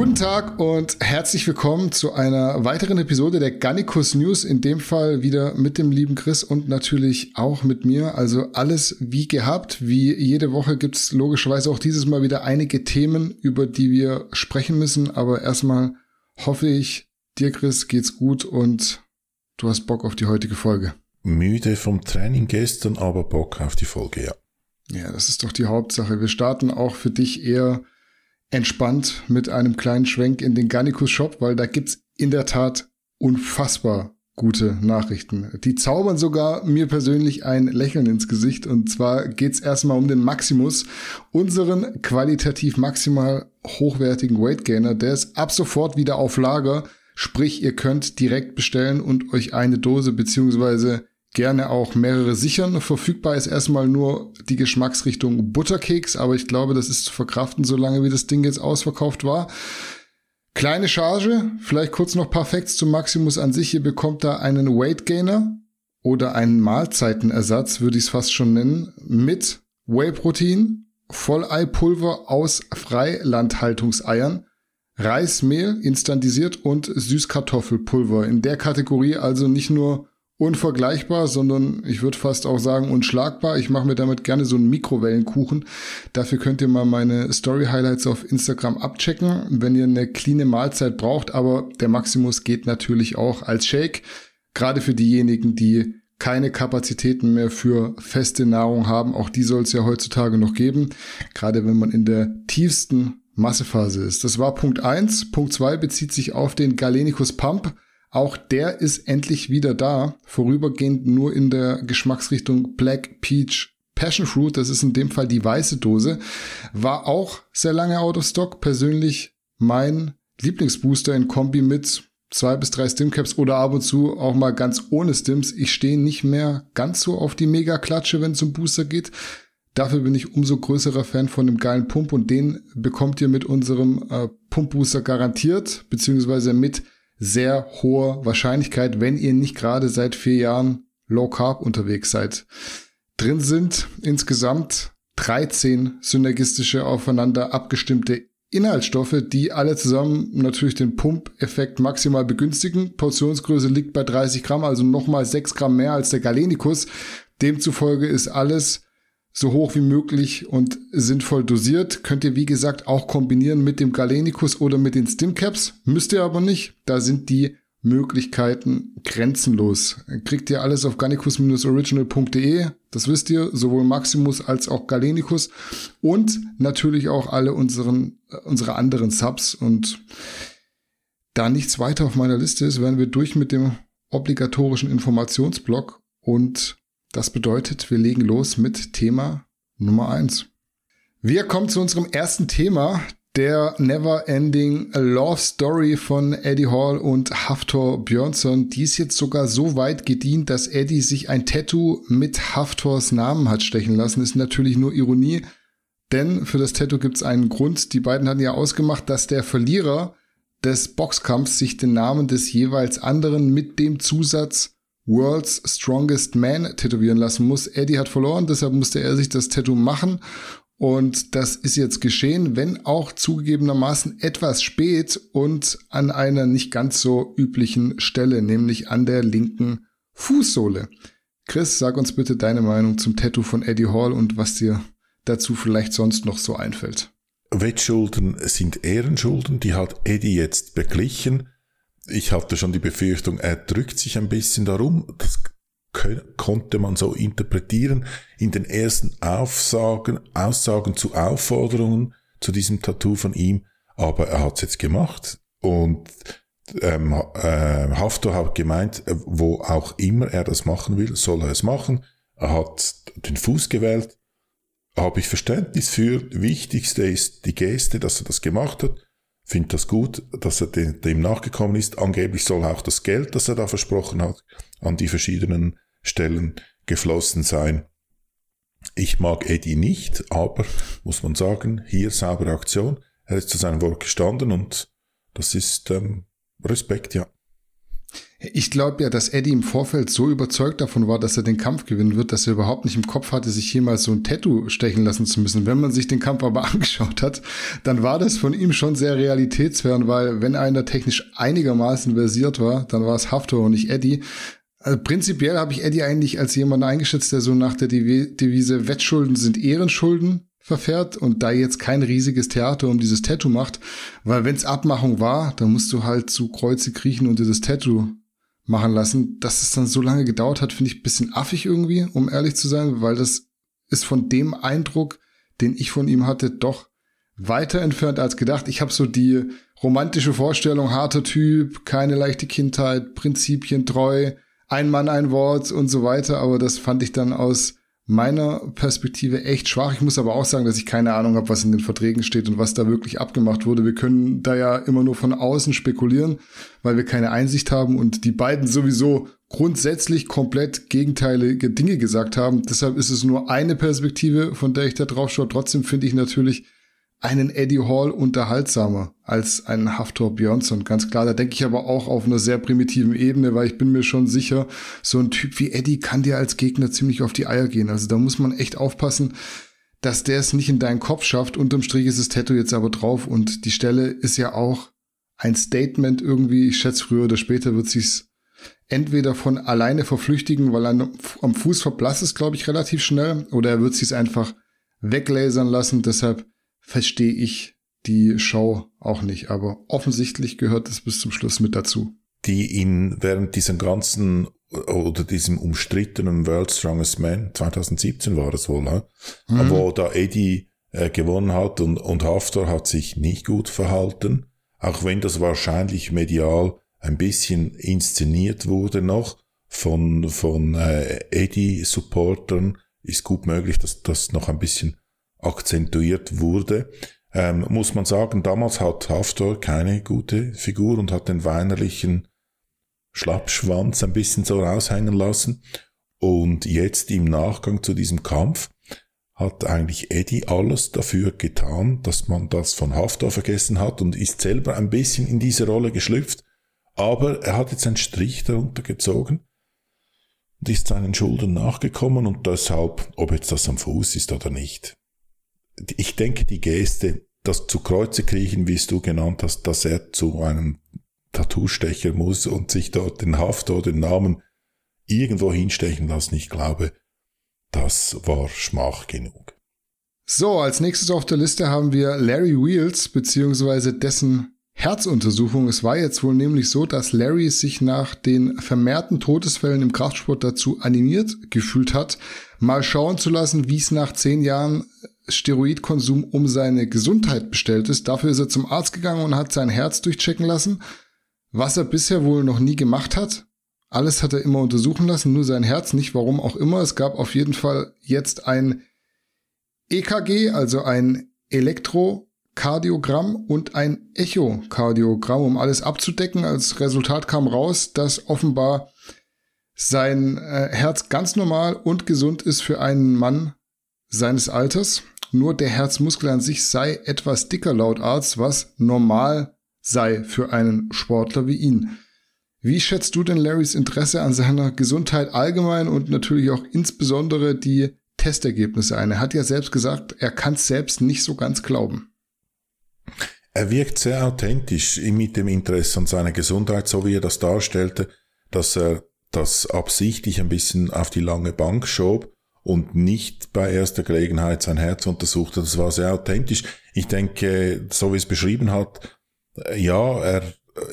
Guten Tag und herzlich willkommen zu einer weiteren Episode der Gannikus News. In dem Fall wieder mit dem lieben Chris und natürlich auch mit mir. Also alles wie gehabt. Wie jede Woche gibt es logischerweise auch dieses Mal wieder einige Themen, über die wir sprechen müssen. Aber erstmal hoffe ich, dir Chris geht's gut und du hast Bock auf die heutige Folge. Müde vom Training gestern, aber Bock auf die Folge, ja. Ja, das ist doch die Hauptsache. Wir starten auch für dich eher entspannt mit einem kleinen Schwenk in den Garnicus Shop, weil da gibt's in der Tat unfassbar gute Nachrichten. Die zaubern sogar mir persönlich ein Lächeln ins Gesicht. Und zwar geht's erstmal um den Maximus, unseren qualitativ maximal hochwertigen Weight Gainer. Der ist ab sofort wieder auf Lager. Sprich, ihr könnt direkt bestellen und euch eine Dose beziehungsweise gerne auch mehrere sichern. Verfügbar ist erstmal nur die Geschmacksrichtung Butterkeks, aber ich glaube, das ist zu verkraften, solange wie das Ding jetzt ausverkauft war. Kleine Charge, vielleicht kurz noch paar Facts zum Maximus an sich. Ihr bekommt da einen Weight Gainer oder einen Mahlzeitenersatz, würde ich es fast schon nennen, mit Whey-Protein, Volleipulver aus Freilandhaltungseiern, Reismehl instantisiert und Süßkartoffelpulver. In der Kategorie also nicht nur unvergleichbar, sondern ich würde fast auch sagen unschlagbar. Ich mache mir damit gerne so einen Mikrowellenkuchen. Dafür könnt ihr mal meine Story Highlights auf Instagram abchecken, wenn ihr eine cleane Mahlzeit braucht. Aber der Maximus geht natürlich auch als Shake. Gerade für diejenigen, die keine Kapazitäten mehr für feste Nahrung haben. Auch die soll es ja heutzutage noch geben. Gerade wenn man in der tiefsten Massephase ist. Das war Punkt eins. Punkt zwei bezieht sich auf den Galenicus Pump. Auch der ist endlich wieder da, vorübergehend nur in der Geschmacksrichtung Black Peach Passion Fruit, das ist in dem Fall die weiße Dose, war auch sehr lange out of stock. Persönlich mein Lieblingsbooster in Kombi mit zwei bis drei Stimcaps oder ab und zu auch mal ganz ohne Stims. Ich stehe nicht mehr ganz so auf die Mega-Klatsche, wenn es um Booster geht. Dafür bin ich umso größerer Fan von dem geilen Pump und den bekommt ihr mit unserem äh, Pump-Booster garantiert, beziehungsweise mit sehr hohe Wahrscheinlichkeit, wenn ihr nicht gerade seit vier Jahren Low Carb unterwegs seid. Drin sind insgesamt 13 synergistische aufeinander abgestimmte Inhaltsstoffe, die alle zusammen natürlich den Pump-Effekt maximal begünstigen. Portionsgröße liegt bei 30 Gramm, also nochmal 6 Gramm mehr als der Galenicus. Demzufolge ist alles so hoch wie möglich und sinnvoll dosiert. Könnt ihr, wie gesagt, auch kombinieren mit dem Galenicus oder mit den Stimcaps. Müsst ihr aber nicht. Da sind die Möglichkeiten grenzenlos. Kriegt ihr alles auf gallicus-original.de. Das wisst ihr, sowohl Maximus als auch Galenicus. Und natürlich auch alle unseren, unsere anderen Subs. Und da nichts weiter auf meiner Liste ist, werden wir durch mit dem obligatorischen Informationsblock und das bedeutet, wir legen los mit Thema Nummer eins. Wir kommen zu unserem ersten Thema, der Never Ending Love Story von Eddie Hall und Haftor Björnsson. Die ist jetzt sogar so weit gedient, dass Eddie sich ein Tattoo mit Haftors Namen hat stechen lassen. Ist natürlich nur Ironie, denn für das Tattoo gibt es einen Grund. Die beiden hatten ja ausgemacht, dass der Verlierer des Boxkampfs sich den Namen des jeweils anderen mit dem Zusatz World's Strongest Man tätowieren lassen muss. Eddie hat verloren, deshalb musste er sich das Tattoo machen. Und das ist jetzt geschehen, wenn auch zugegebenermaßen etwas spät und an einer nicht ganz so üblichen Stelle, nämlich an der linken Fußsohle. Chris, sag uns bitte deine Meinung zum Tattoo von Eddie Hall und was dir dazu vielleicht sonst noch so einfällt. Wettschulden sind Ehrenschulden, die hat Eddie jetzt beglichen ich hatte schon die Befürchtung, er drückt sich ein bisschen darum. Das konnte man so interpretieren in den ersten Aufsagen, Aussagen zu Aufforderungen zu diesem Tattoo von ihm. Aber er hat es jetzt gemacht und ähm, äh, Haftor hat gemeint, äh, wo auch immer er das machen will, soll er es machen. Er hat den Fuß gewählt. Habe ich Verständnis für. Wichtigste ist die Geste, dass er das gemacht hat finde das gut, dass er dem nachgekommen ist. Angeblich soll auch das Geld, das er da versprochen hat, an die verschiedenen Stellen geflossen sein. Ich mag Eddie nicht, aber muss man sagen, hier saubere Aktion. Er ist zu seinem Wort gestanden und das ist ähm, Respekt, ja. Ich glaube ja, dass Eddie im Vorfeld so überzeugt davon war, dass er den Kampf gewinnen wird, dass er überhaupt nicht im Kopf hatte, sich jemals so ein Tattoo stechen lassen zu müssen. Wenn man sich den Kampf aber angeschaut hat, dann war das von ihm schon sehr realitätsfern, weil wenn einer technisch einigermaßen versiert war, dann war es Haftor und nicht Eddie. Also prinzipiell habe ich Eddie eigentlich als jemand eingeschätzt, der so nach der Devise Wettschulden sind Ehrenschulden verfährt und da jetzt kein riesiges Theater um dieses Tattoo macht, weil wenn's Abmachung war, dann musst du halt zu Kreuze kriechen und dieses Tattoo machen lassen. Dass es dann so lange gedauert hat, finde ich ein bisschen affig irgendwie, um ehrlich zu sein, weil das ist von dem Eindruck, den ich von ihm hatte, doch weiter entfernt als gedacht. Ich habe so die romantische Vorstellung, harter Typ, keine leichte Kindheit, Prinzipien treu, ein Mann, ein Wort und so weiter, aber das fand ich dann aus meiner Perspektive echt schwach. Ich muss aber auch sagen, dass ich keine Ahnung habe, was in den Verträgen steht und was da wirklich abgemacht wurde. Wir können da ja immer nur von außen spekulieren, weil wir keine Einsicht haben und die beiden sowieso grundsätzlich komplett gegenteilige Dinge gesagt haben. Deshalb ist es nur eine Perspektive, von der ich da drauf schaue. Trotzdem finde ich natürlich einen Eddie Hall unterhaltsamer als einen Haftor Björnsson. Ganz klar, da denke ich aber auch auf einer sehr primitiven Ebene, weil ich bin mir schon sicher, so ein Typ wie Eddie kann dir als Gegner ziemlich auf die Eier gehen. Also da muss man echt aufpassen, dass der es nicht in deinen Kopf schafft. Unterm Strich ist das Tattoo jetzt aber drauf und die Stelle ist ja auch ein Statement irgendwie. Ich schätze, früher oder später wird sich's entweder von alleine verflüchtigen, weil er am Fuß verblasst ist, glaube ich, relativ schnell, oder er wird sich's einfach weglasern lassen. Deshalb verstehe ich die Show auch nicht, aber offensichtlich gehört es bis zum Schluss mit dazu. Die ihn während diesem ganzen oder diesem umstrittenen World Strongest Man 2017 war es wohl, ne? Mhm. wo da Eddie äh, gewonnen hat und, und Haftor hat sich nicht gut verhalten, auch wenn das wahrscheinlich medial ein bisschen inszeniert wurde noch von, von äh, Eddie-Supportern, ist gut möglich, dass das noch ein bisschen akzentuiert wurde. Ähm, muss man sagen, damals hat Haftor keine gute Figur und hat den weinerlichen Schlappschwanz ein bisschen so raushängen lassen. Und jetzt im Nachgang zu diesem Kampf hat eigentlich Eddie alles dafür getan, dass man das von Haftor vergessen hat und ist selber ein bisschen in diese Rolle geschlüpft. Aber er hat jetzt einen Strich darunter gezogen und ist seinen Schulden nachgekommen und deshalb, ob jetzt das am Fuß ist oder nicht, ich denke, die Geste, das zu Kreuze kriechen, wie es du genannt hast, dass er zu einem Tattoo-Stecher muss und sich dort den Haft oder den Namen irgendwo hinstechen lassen, ich glaube, das war Schmach genug. So, als nächstes auf der Liste haben wir Larry Wheels beziehungsweise dessen Herzuntersuchung. Es war jetzt wohl nämlich so, dass Larry sich nach den vermehrten Todesfällen im Kraftsport dazu animiert gefühlt hat, mal schauen zu lassen, wie es nach zehn Jahren Steroidkonsum um seine Gesundheit bestellt ist. Dafür ist er zum Arzt gegangen und hat sein Herz durchchecken lassen, was er bisher wohl noch nie gemacht hat. Alles hat er immer untersuchen lassen, nur sein Herz nicht, warum auch immer. Es gab auf jeden Fall jetzt ein EKG, also ein Elektrokardiogramm und ein Echokardiogramm, um alles abzudecken. Als Resultat kam raus, dass offenbar sein äh, Herz ganz normal und gesund ist für einen Mann seines Alters. Nur der Herzmuskel an sich sei etwas dicker laut Arzt, was normal sei für einen Sportler wie ihn. Wie schätzt du denn Larrys Interesse an seiner Gesundheit allgemein und natürlich auch insbesondere die Testergebnisse ein? Er hat ja selbst gesagt, er kann es selbst nicht so ganz glauben. Er wirkt sehr authentisch mit dem Interesse an seiner Gesundheit, so wie er das darstellte, dass er das absichtlich ein bisschen auf die lange Bank schob und nicht bei erster Gelegenheit sein Herz untersuchte. Das war sehr authentisch. Ich denke, so wie es beschrieben hat, äh, ja, er,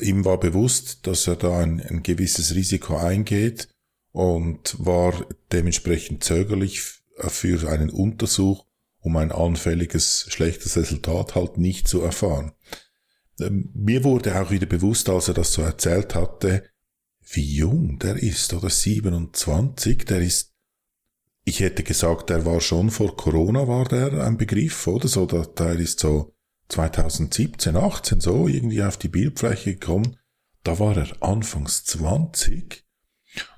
ihm war bewusst, dass er da ein, ein gewisses Risiko eingeht und war dementsprechend zögerlich für einen Untersuch, um ein anfälliges, schlechtes Resultat halt nicht zu erfahren. Ähm, mir wurde auch wieder bewusst, als er das so erzählt hatte, wie jung der ist, oder 27, der ist ich hätte gesagt, der war schon vor Corona war der ein Begriff, oder so, der, der ist so 2017, 18 so irgendwie auf die Bildfläche gekommen. Da war er anfangs 20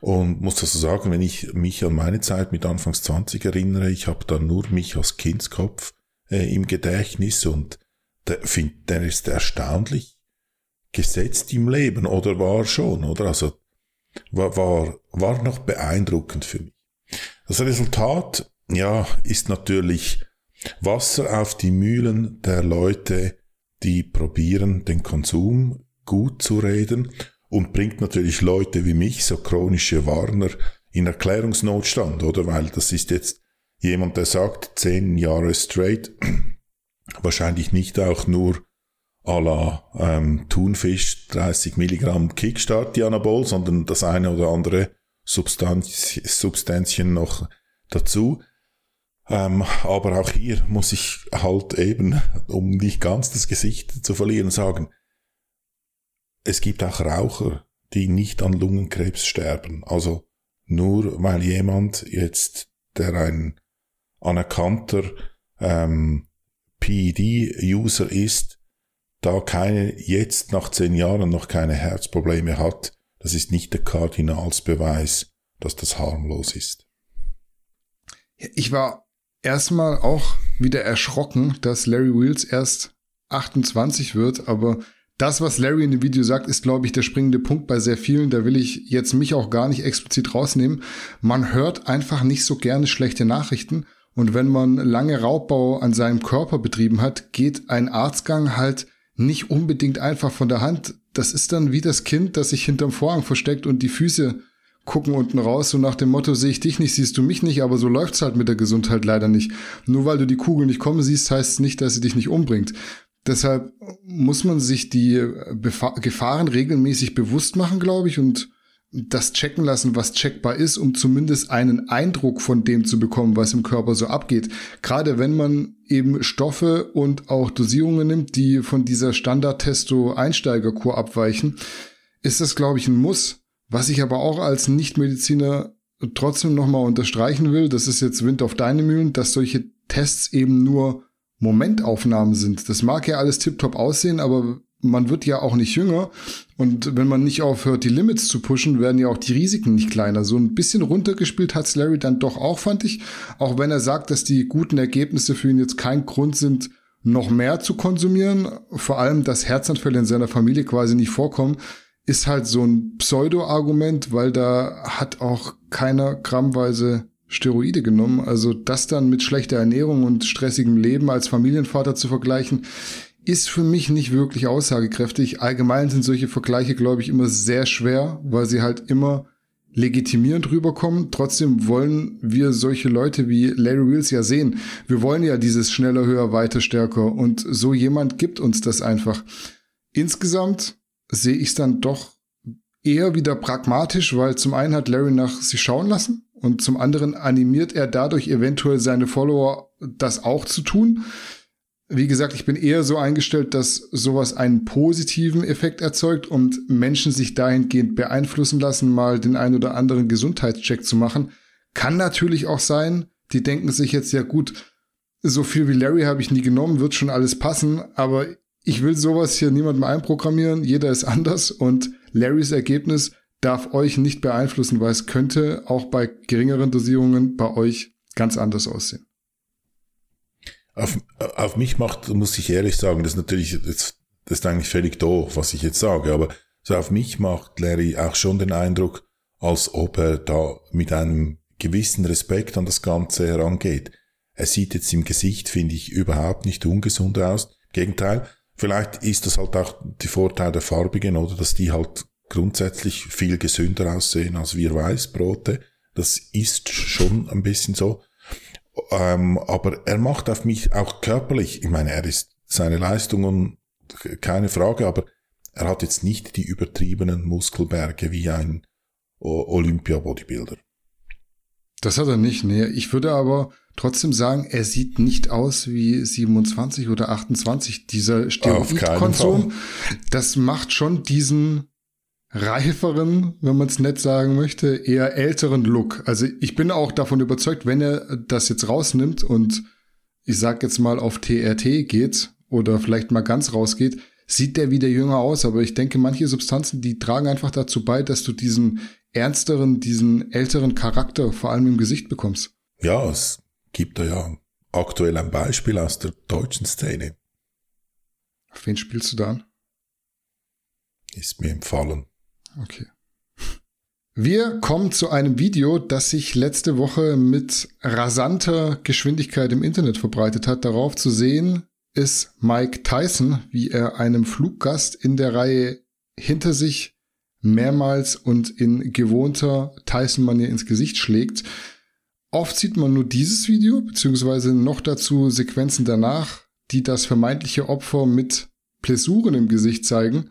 und muss das so sagen, wenn ich mich an meine Zeit mit anfangs 20 erinnere, ich habe da nur mich als Kindskopf äh, im Gedächtnis und der, find, der ist erstaunlich gesetzt im Leben oder war schon, oder? Also war, war, war noch beeindruckend für mich. Das Resultat, ja, ist natürlich Wasser auf die Mühlen der Leute, die probieren, den Konsum gut zu reden und bringt natürlich Leute wie mich, so chronische Warner, in Erklärungsnotstand, oder? Weil das ist jetzt jemand, der sagt, zehn Jahre straight, wahrscheinlich nicht auch nur à la ähm, Thunfisch 30 Milligramm Kickstart Dianabol, sondern das eine oder andere Substanz, Substanzchen noch dazu. Ähm, aber auch hier muss ich halt eben, um nicht ganz das Gesicht zu verlieren, sagen, es gibt auch Raucher, die nicht an Lungenkrebs sterben. Also nur weil jemand jetzt, der ein anerkannter ähm, PED-User ist, da keine, jetzt nach zehn Jahren noch keine Herzprobleme hat, das ist nicht der Kardinalsbeweis, dass das harmlos ist. Ich war erstmal auch wieder erschrocken, dass Larry Wheels erst 28 wird, aber das, was Larry in dem Video sagt, ist, glaube ich, der springende Punkt bei sehr vielen. Da will ich jetzt mich auch gar nicht explizit rausnehmen. Man hört einfach nicht so gerne schlechte Nachrichten. Und wenn man lange Raubbau an seinem Körper betrieben hat, geht ein Arztgang halt nicht unbedingt einfach von der Hand. Das ist dann wie das Kind, das sich hinterm Vorhang versteckt und die Füße gucken unten raus, so nach dem Motto, sehe ich dich nicht, siehst du mich nicht, aber so läuft's halt mit der Gesundheit leider nicht. Nur weil du die Kugel nicht kommen siehst, heißt es nicht, dass sie dich nicht umbringt. Deshalb muss man sich die Gefahren regelmäßig bewusst machen, glaube ich, und das checken lassen, was checkbar ist, um zumindest einen Eindruck von dem zu bekommen, was im Körper so abgeht. Gerade wenn man eben Stoffe und auch Dosierungen nimmt, die von dieser Standard-Testo-Einsteigerkur abweichen, ist das, glaube ich, ein Muss. Was ich aber auch als Nichtmediziner trotzdem nochmal unterstreichen will, das ist jetzt Wind auf deine Mühlen, dass solche Tests eben nur Momentaufnahmen sind. Das mag ja alles tiptop aussehen, aber man wird ja auch nicht jünger. Und wenn man nicht aufhört, die Limits zu pushen, werden ja auch die Risiken nicht kleiner. So ein bisschen runtergespielt hat Larry dann doch auch, fand ich. Auch wenn er sagt, dass die guten Ergebnisse für ihn jetzt kein Grund sind, noch mehr zu konsumieren. Vor allem, dass Herzanfälle in seiner Familie quasi nicht vorkommen, ist halt so ein Pseudo-Argument, weil da hat auch keiner grammweise Steroide genommen. Also das dann mit schlechter Ernährung und stressigem Leben als Familienvater zu vergleichen, ist für mich nicht wirklich aussagekräftig. Allgemein sind solche Vergleiche, glaube ich, immer sehr schwer, weil sie halt immer legitimierend rüberkommen. Trotzdem wollen wir solche Leute wie Larry Wheels ja sehen. Wir wollen ja dieses schneller, höher, weiter, stärker und so jemand gibt uns das einfach. Insgesamt sehe ich es dann doch eher wieder pragmatisch, weil zum einen hat Larry nach sich schauen lassen und zum anderen animiert er dadurch eventuell seine Follower, das auch zu tun wie gesagt, ich bin eher so eingestellt, dass sowas einen positiven Effekt erzeugt und Menschen sich dahingehend beeinflussen lassen, mal den ein oder anderen Gesundheitscheck zu machen. Kann natürlich auch sein, die denken sich jetzt ja gut, so viel wie Larry habe ich nie genommen, wird schon alles passen, aber ich will sowas hier niemandem einprogrammieren, jeder ist anders. Und Larrys Ergebnis darf euch nicht beeinflussen, weil es könnte auch bei geringeren Dosierungen bei euch ganz anders aussehen auf, auf mich macht, muss ich ehrlich sagen, das ist natürlich, das, das ist eigentlich völlig doof, was ich jetzt sage, aber so auf mich macht Larry auch schon den Eindruck, als ob er da mit einem gewissen Respekt an das Ganze herangeht. Er sieht jetzt im Gesicht, finde ich, überhaupt nicht ungesund aus. Gegenteil, vielleicht ist das halt auch die Vorteil der Farbigen, oder dass die halt grundsätzlich viel gesünder aussehen als wir Weißbrote. Das ist schon ein bisschen so. Ähm, aber er macht auf mich auch körperlich, ich meine, er ist seine Leistungen, keine Frage, aber er hat jetzt nicht die übertriebenen Muskelberge wie ein Olympia-Bodybuilder. Das hat er nicht, nee. Ich würde aber trotzdem sagen, er sieht nicht aus wie 27 oder 28. Dieser Steroidkonsum, das macht schon diesen reiferen, wenn man es nett sagen möchte, eher älteren Look. Also ich bin auch davon überzeugt, wenn er das jetzt rausnimmt und ich sag jetzt mal auf TRT geht oder vielleicht mal ganz rausgeht, sieht der wieder jünger aus. Aber ich denke, manche Substanzen, die tragen einfach dazu bei, dass du diesen ernsteren, diesen älteren Charakter vor allem im Gesicht bekommst. Ja, es gibt da ja aktuell ein Beispiel aus der deutschen Szene. Auf wen spielst du da an? Ist mir empfallen. Okay. Wir kommen zu einem Video, das sich letzte Woche mit rasanter Geschwindigkeit im Internet verbreitet hat. Darauf zu sehen ist Mike Tyson, wie er einem Fluggast in der Reihe hinter sich mehrmals und in gewohnter Tyson-Manier ins Gesicht schlägt. Oft sieht man nur dieses Video, beziehungsweise noch dazu Sequenzen danach, die das vermeintliche Opfer mit Plessuren im Gesicht zeigen.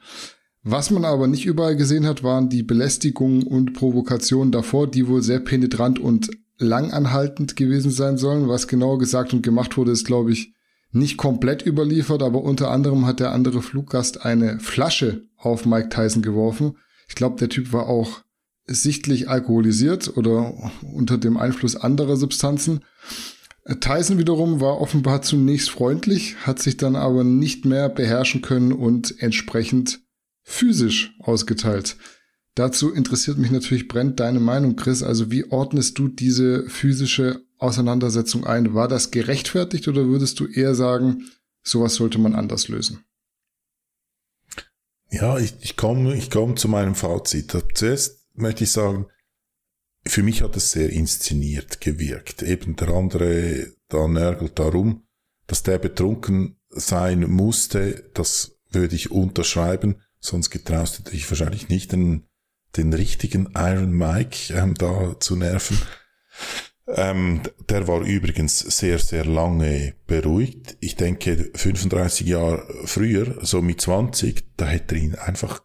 Was man aber nicht überall gesehen hat, waren die Belästigungen und Provokationen davor, die wohl sehr penetrant und langanhaltend gewesen sein sollen. Was genau gesagt und gemacht wurde, ist, glaube ich, nicht komplett überliefert, aber unter anderem hat der andere Fluggast eine Flasche auf Mike Tyson geworfen. Ich glaube, der Typ war auch sichtlich alkoholisiert oder unter dem Einfluss anderer Substanzen. Tyson wiederum war offenbar zunächst freundlich, hat sich dann aber nicht mehr beherrschen können und entsprechend physisch ausgeteilt. Dazu interessiert mich natürlich brennt deine Meinung, Chris. Also wie ordnest du diese physische Auseinandersetzung ein? War das gerechtfertigt oder würdest du eher sagen, sowas sollte man anders lösen? Ja, ich, ich komme ich komm zu meinem Fazit. Zuerst möchte ich sagen, für mich hat es sehr inszeniert gewirkt. Eben der andere da nörgelt darum, dass der betrunken sein musste, das würde ich unterschreiben, sonst getraust du dich wahrscheinlich nicht, den, den richtigen Iron Mike ähm, da zu nerven. Ähm, der war übrigens sehr, sehr lange beruhigt. Ich denke, 35 Jahre früher, so mit 20, da hätte er ihn einfach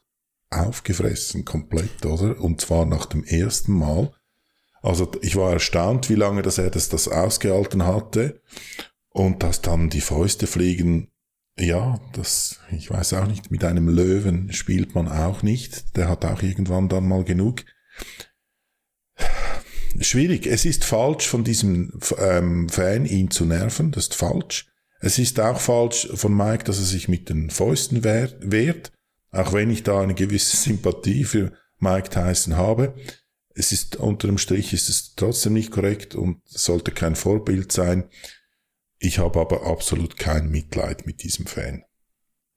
aufgefressen, komplett, oder? Und zwar nach dem ersten Mal. Also ich war erstaunt, wie lange dass er das, das ausgehalten hatte. Und dass dann die Fäuste fliegen, ja, das, ich weiß auch nicht, mit einem Löwen spielt man auch nicht. Der hat auch irgendwann dann mal genug. Schwierig. Es ist falsch von diesem ähm, Fan, ihn zu nerven. Das ist falsch. Es ist auch falsch von Mike, dass er sich mit den Fäusten wehrt. Auch wenn ich da eine gewisse Sympathie für Mike Tyson habe es ist unter dem Strich ist es trotzdem nicht korrekt und sollte kein Vorbild sein. Ich habe aber absolut kein Mitleid mit diesem Fan.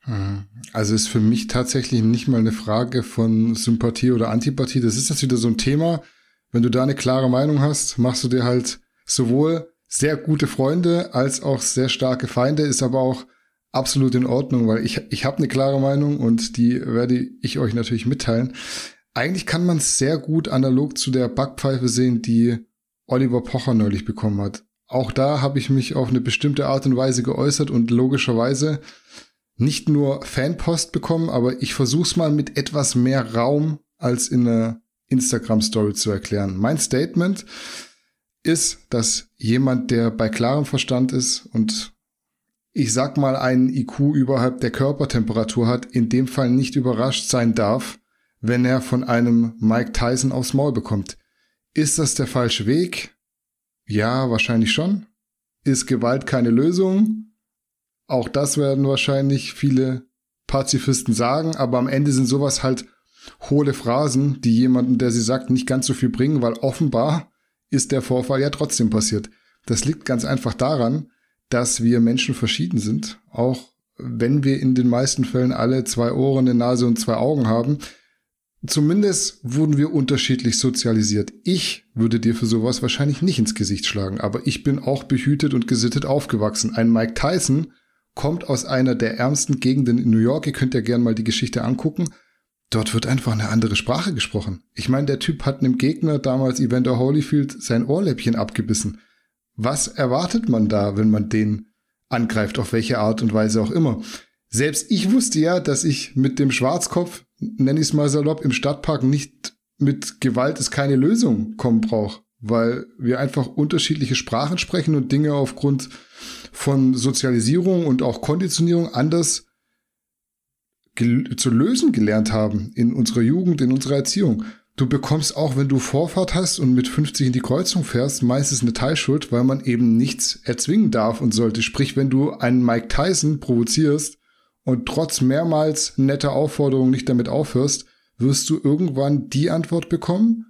Hm. Also ist für mich tatsächlich nicht mal eine Frage von Sympathie oder Antipathie. Das ist jetzt wieder so ein Thema. Wenn du da eine klare Meinung hast, machst du dir halt sowohl sehr gute Freunde als auch sehr starke Feinde, ist aber auch absolut in Ordnung, weil ich, ich habe eine klare Meinung und die werde ich euch natürlich mitteilen. Eigentlich kann man es sehr gut analog zu der Backpfeife sehen, die Oliver Pocher neulich bekommen hat. Auch da habe ich mich auf eine bestimmte Art und Weise geäußert und logischerweise nicht nur Fanpost bekommen, aber ich versuche es mal mit etwas mehr Raum als in einer Instagram-Story zu erklären. Mein Statement ist, dass jemand, der bei klarem Verstand ist und ich sag mal einen IQ überhalb der Körpertemperatur hat, in dem Fall nicht überrascht sein darf, wenn er von einem Mike Tyson aufs Maul bekommt. Ist das der falsche Weg? Ja, wahrscheinlich schon. Ist Gewalt keine Lösung? Auch das werden wahrscheinlich viele Pazifisten sagen, aber am Ende sind sowas halt hohle Phrasen, die jemanden, der sie sagt, nicht ganz so viel bringen, weil offenbar ist der Vorfall ja trotzdem passiert. Das liegt ganz einfach daran, dass wir Menschen verschieden sind, auch wenn wir in den meisten Fällen alle zwei Ohren, eine Nase und zwei Augen haben, Zumindest wurden wir unterschiedlich sozialisiert. Ich würde dir für sowas wahrscheinlich nicht ins Gesicht schlagen, aber ich bin auch behütet und gesittet aufgewachsen. Ein Mike Tyson kommt aus einer der ärmsten Gegenden in New York. Ihr könnt ja gerne mal die Geschichte angucken. Dort wird einfach eine andere Sprache gesprochen. Ich meine, der Typ hat einem Gegner damals Evander Holyfield sein Ohrläppchen abgebissen. Was erwartet man da, wenn man den angreift, auf welche Art und Weise auch immer? Selbst ich wusste ja, dass ich mit dem Schwarzkopf nenne ich es mal salopp, im Stadtpark nicht mit Gewalt ist keine Lösung kommen braucht, weil wir einfach unterschiedliche Sprachen sprechen und Dinge aufgrund von Sozialisierung und auch Konditionierung anders zu lösen gelernt haben in unserer Jugend, in unserer Erziehung. Du bekommst auch, wenn du Vorfahrt hast und mit 50 in die Kreuzung fährst, meistens eine Teilschuld, weil man eben nichts erzwingen darf und sollte. Sprich, wenn du einen Mike Tyson provozierst, und trotz mehrmals netter Aufforderungen nicht damit aufhörst, wirst du irgendwann die Antwort bekommen,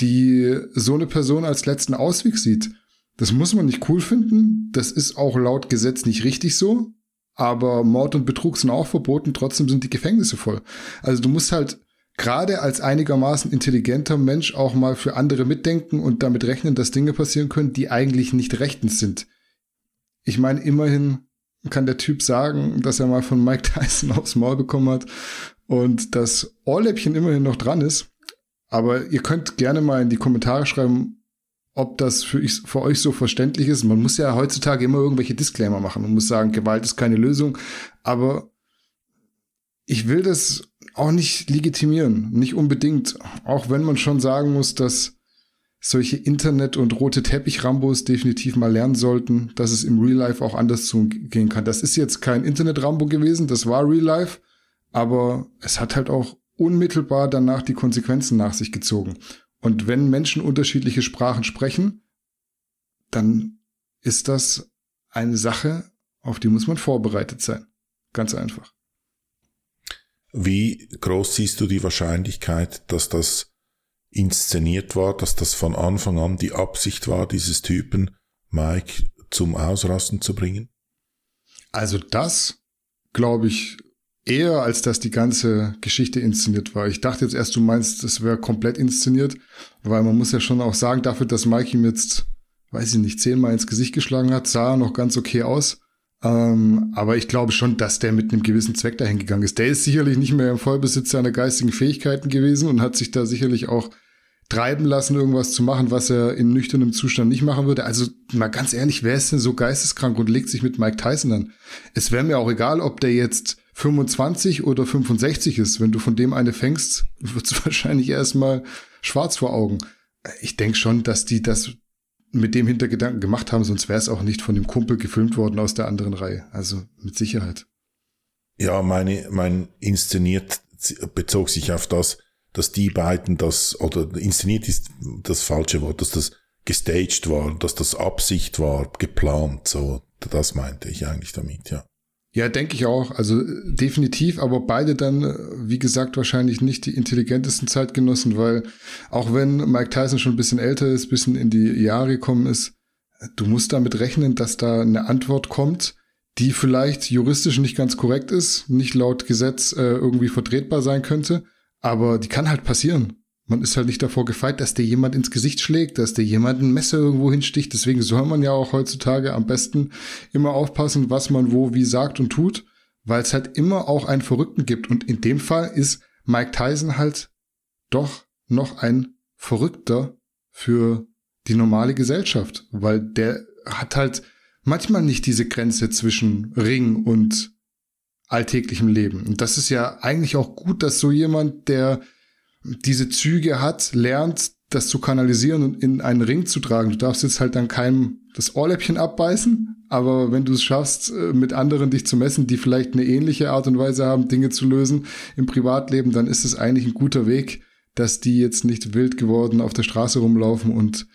die so eine Person als letzten Ausweg sieht. Das muss man nicht cool finden. Das ist auch laut Gesetz nicht richtig so. Aber Mord und Betrug sind auch verboten. Trotzdem sind die Gefängnisse voll. Also du musst halt gerade als einigermaßen intelligenter Mensch auch mal für andere mitdenken und damit rechnen, dass Dinge passieren können, die eigentlich nicht rechtens sind. Ich meine, immerhin kann der Typ sagen, dass er mal von Mike Tyson aufs Maul bekommen hat und das Ohrläppchen immerhin noch dran ist. Aber ihr könnt gerne mal in die Kommentare schreiben, ob das für, ich, für euch so verständlich ist. Man muss ja heutzutage immer irgendwelche Disclaimer machen. Man muss sagen, Gewalt ist keine Lösung. Aber ich will das auch nicht legitimieren, nicht unbedingt. Auch wenn man schon sagen muss, dass solche Internet- und rote Teppich-Rambos definitiv mal lernen sollten, dass es im Real Life auch anders zugehen kann. Das ist jetzt kein Internet-Rambo gewesen, das war Real Life, aber es hat halt auch unmittelbar danach die Konsequenzen nach sich gezogen. Und wenn Menschen unterschiedliche Sprachen sprechen, dann ist das eine Sache, auf die muss man vorbereitet sein. Ganz einfach. Wie groß siehst du die Wahrscheinlichkeit, dass das inszeniert war, dass das von Anfang an die Absicht war, dieses Typen Mike zum Ausrasten zu bringen? Also das glaube ich eher, als dass die ganze Geschichte inszeniert war. Ich dachte jetzt erst, du meinst, das wäre komplett inszeniert, weil man muss ja schon auch sagen, dafür, dass Mike ihm jetzt, weiß ich nicht, zehnmal ins Gesicht geschlagen hat, sah er noch ganz okay aus. Ähm, aber ich glaube schon, dass der mit einem gewissen Zweck dahin gegangen ist. Der ist sicherlich nicht mehr im Vollbesitz seiner geistigen Fähigkeiten gewesen und hat sich da sicherlich auch treiben lassen, irgendwas zu machen, was er in nüchternem Zustand nicht machen würde. Also mal ganz ehrlich, wer ist denn so geisteskrank und legt sich mit Mike Tyson an? Es wäre mir auch egal, ob der jetzt 25 oder 65 ist. Wenn du von dem eine fängst, wird's wahrscheinlich erstmal schwarz vor Augen. Ich denke schon, dass die das mit dem Hintergedanken gemacht haben, sonst wäre es auch nicht von dem Kumpel gefilmt worden aus der anderen Reihe. Also mit Sicherheit. Ja, meine, mein inszeniert bezog sich auf das, dass die beiden das, oder inszeniert ist das falsche Wort, dass das gestaged war, dass das Absicht war, geplant, so. Das meinte ich eigentlich damit, ja. Ja, denke ich auch. Also definitiv, aber beide dann, wie gesagt, wahrscheinlich nicht die intelligentesten Zeitgenossen, weil auch wenn Mike Tyson schon ein bisschen älter ist, bisschen in die Jahre gekommen ist, du musst damit rechnen, dass da eine Antwort kommt, die vielleicht juristisch nicht ganz korrekt ist, nicht laut Gesetz äh, irgendwie vertretbar sein könnte, aber die kann halt passieren. Man ist halt nicht davor gefeit, dass dir jemand ins Gesicht schlägt, dass dir jemand ein Messer irgendwo hinsticht. Deswegen soll man ja auch heutzutage am besten immer aufpassen, was man wo wie sagt und tut, weil es halt immer auch einen Verrückten gibt. Und in dem Fall ist Mike Tyson halt doch noch ein Verrückter für die normale Gesellschaft, weil der hat halt manchmal nicht diese Grenze zwischen Ring und alltäglichem Leben. Und das ist ja eigentlich auch gut, dass so jemand, der diese Züge hat, lernt, das zu kanalisieren und in einen Ring zu tragen. Du darfst jetzt halt dann keinem das Ohrläppchen abbeißen, aber wenn du es schaffst, äh, mit anderen dich zu messen, die vielleicht eine ähnliche Art und Weise haben, Dinge zu lösen im Privatleben, dann ist es eigentlich ein guter Weg, dass die jetzt nicht wild geworden auf der Straße rumlaufen und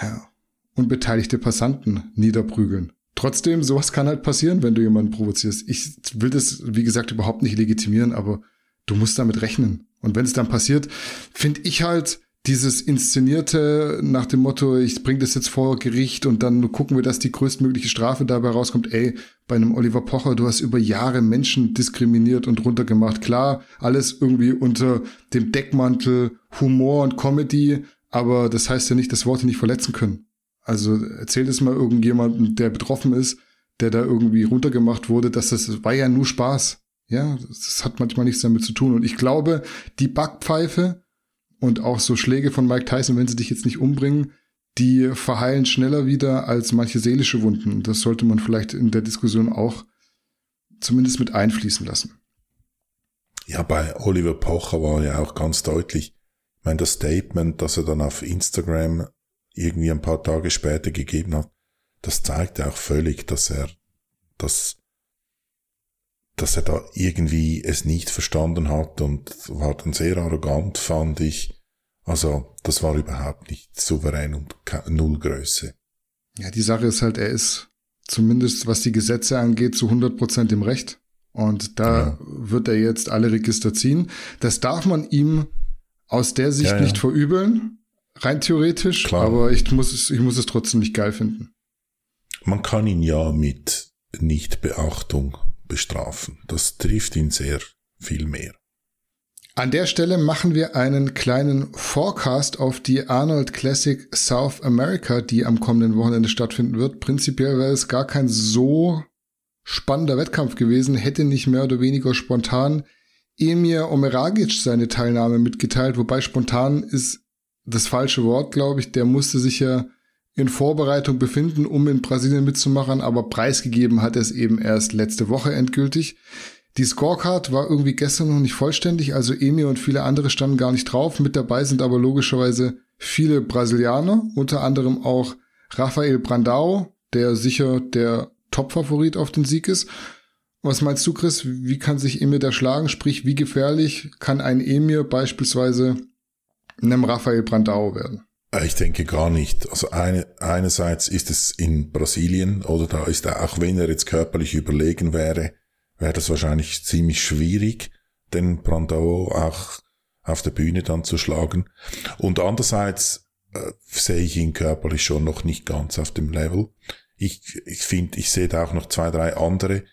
ja, unbeteiligte Passanten niederprügeln. Trotzdem, sowas kann halt passieren, wenn du jemanden provozierst. Ich will das, wie gesagt, überhaupt nicht legitimieren, aber du musst damit rechnen. Und wenn es dann passiert, finde ich halt dieses Inszenierte nach dem Motto, ich bringe das jetzt vor Gericht und dann gucken wir, dass die größtmögliche Strafe dabei rauskommt. Ey, bei einem Oliver Pocher, du hast über Jahre Menschen diskriminiert und runtergemacht. Klar, alles irgendwie unter dem Deckmantel Humor und Comedy, aber das heißt ja nicht, dass Worte nicht verletzen können. Also erzählt es mal irgendjemandem, der betroffen ist, der da irgendwie runtergemacht wurde, dass das war ja nur Spaß. Ja, das hat manchmal nichts damit zu tun. Und ich glaube, die Backpfeife und auch so Schläge von Mike Tyson, wenn sie dich jetzt nicht umbringen, die verheilen schneller wieder als manche seelische Wunden. Das sollte man vielleicht in der Diskussion auch zumindest mit einfließen lassen. Ja, bei Oliver Pocher war ja auch ganz deutlich, ich meine, das Statement, das er dann auf Instagram irgendwie ein paar Tage später gegeben hat, das zeigt auch völlig, dass er das dass er da irgendwie es nicht verstanden hat und war dann sehr arrogant, fand ich. Also, das war überhaupt nicht souverän und null Größe. Ja, die Sache ist halt, er ist zumindest was die Gesetze angeht zu 100 Prozent im Recht. Und da ja. wird er jetzt alle Register ziehen. Das darf man ihm aus der Sicht ja, ja. nicht verübeln, rein theoretisch. Klar. Aber ich muss es, ich muss es trotzdem nicht geil finden. Man kann ihn ja mit Nichtbeachtung bestrafen. Das trifft ihn sehr viel mehr. An der Stelle machen wir einen kleinen Forecast auf die Arnold Classic South America, die am kommenden Wochenende stattfinden wird. Prinzipiell wäre es gar kein so spannender Wettkampf gewesen, hätte nicht mehr oder weniger spontan Emir Omeragic seine Teilnahme mitgeteilt, wobei spontan ist das falsche Wort, glaube ich. Der musste sich ja in Vorbereitung befinden, um in Brasilien mitzumachen, aber preisgegeben hat er es eben erst letzte Woche endgültig. Die Scorecard war irgendwie gestern noch nicht vollständig, also Emir und viele andere standen gar nicht drauf. Mit dabei sind aber logischerweise viele Brasilianer, unter anderem auch Rafael Brandao, der sicher der Top-Favorit auf den Sieg ist. Was meinst du, Chris? Wie kann sich Emir da schlagen? Sprich, wie gefährlich kann ein Emir beispielsweise einem Rafael Brandao werden? Ich denke gar nicht. Also eine, einerseits ist es in Brasilien oder da ist er, auch wenn er jetzt körperlich überlegen wäre, wäre das wahrscheinlich ziemlich schwierig, den Brandao auch auf der Bühne dann zu schlagen. Und andererseits äh, sehe ich ihn körperlich schon noch nicht ganz auf dem Level. Ich, ich finde, ich sehe da auch noch zwei, drei andere.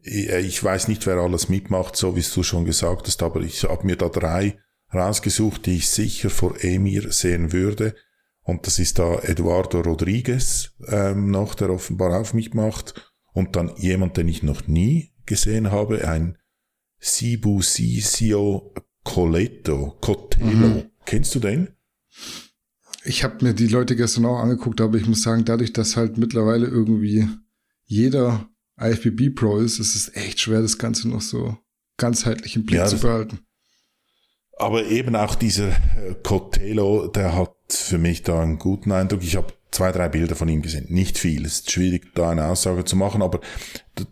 Ich, ich weiß nicht, wer alles mitmacht, so wie du schon gesagt hast, aber ich habe mir da drei rausgesucht, die ich sicher vor Emir sehen würde. Und das ist da Eduardo Rodriguez ähm, noch, der offenbar auch mitmacht. Und dann jemand, den ich noch nie gesehen habe, ein Sibu Sisio Coletto, Cotello. Mhm. Kennst du den? Ich habe mir die Leute gestern auch angeguckt, aber ich muss sagen, dadurch, dass halt mittlerweile irgendwie jeder IFBB Pro ist, ist es echt schwer, das Ganze noch so ganzheitlich im Blick ja, zu behalten. Aber eben auch dieser äh, Cotello, der hat für mich da einen guten Eindruck. Ich habe zwei, drei Bilder von ihm gesehen. Nicht viel. Es ist schwierig, da eine Aussage zu machen, aber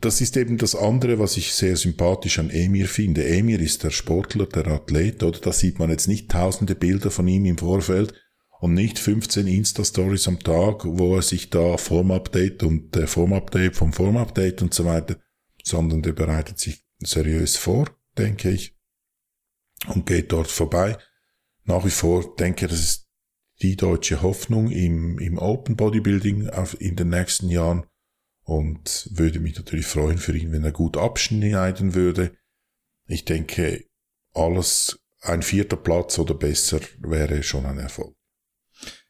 das ist eben das andere, was ich sehr sympathisch an Emir finde. Emir ist der Sportler, der Athlet, oder? Da sieht man jetzt nicht tausende Bilder von ihm im Vorfeld und nicht 15 Insta-Stories am Tag, wo er sich da Form-Update und äh, Form-Update vom Form-Update und so weiter, sondern der bereitet sich seriös vor, denke ich, und geht dort vorbei. Nach wie vor denke ich, das ist die deutsche Hoffnung im, im Open Bodybuilding auf, in den nächsten Jahren und würde mich natürlich freuen für ihn, wenn er gut abschneiden würde. Ich denke, alles ein vierter Platz oder besser wäre schon ein Erfolg.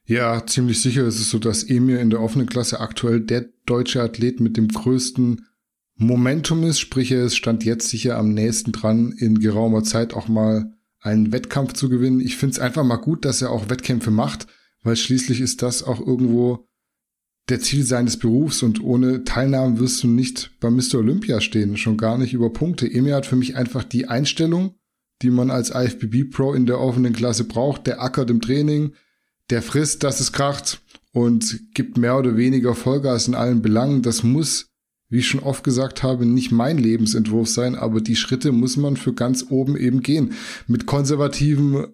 Ja, ziemlich sicher ist es so, dass Emir in der offenen Klasse aktuell der deutsche Athlet mit dem größten Momentum ist, sprich er ist stand jetzt sicher am nächsten dran, in geraumer Zeit auch mal einen Wettkampf zu gewinnen. Ich finde es einfach mal gut, dass er auch Wettkämpfe macht, weil schließlich ist das auch irgendwo der Ziel seines Berufs und ohne Teilnahme wirst du nicht bei Mr. Olympia stehen, schon gar nicht über Punkte. Emir hat für mich einfach die Einstellung, die man als IFBB Pro in der offenen Klasse braucht. Der ackert im Training, der frisst, dass es kracht und gibt mehr oder weniger Vollgas in allen Belangen. Das muss wie ich schon oft gesagt habe, nicht mein Lebensentwurf sein, aber die Schritte muss man für ganz oben eben gehen. Mit konservativen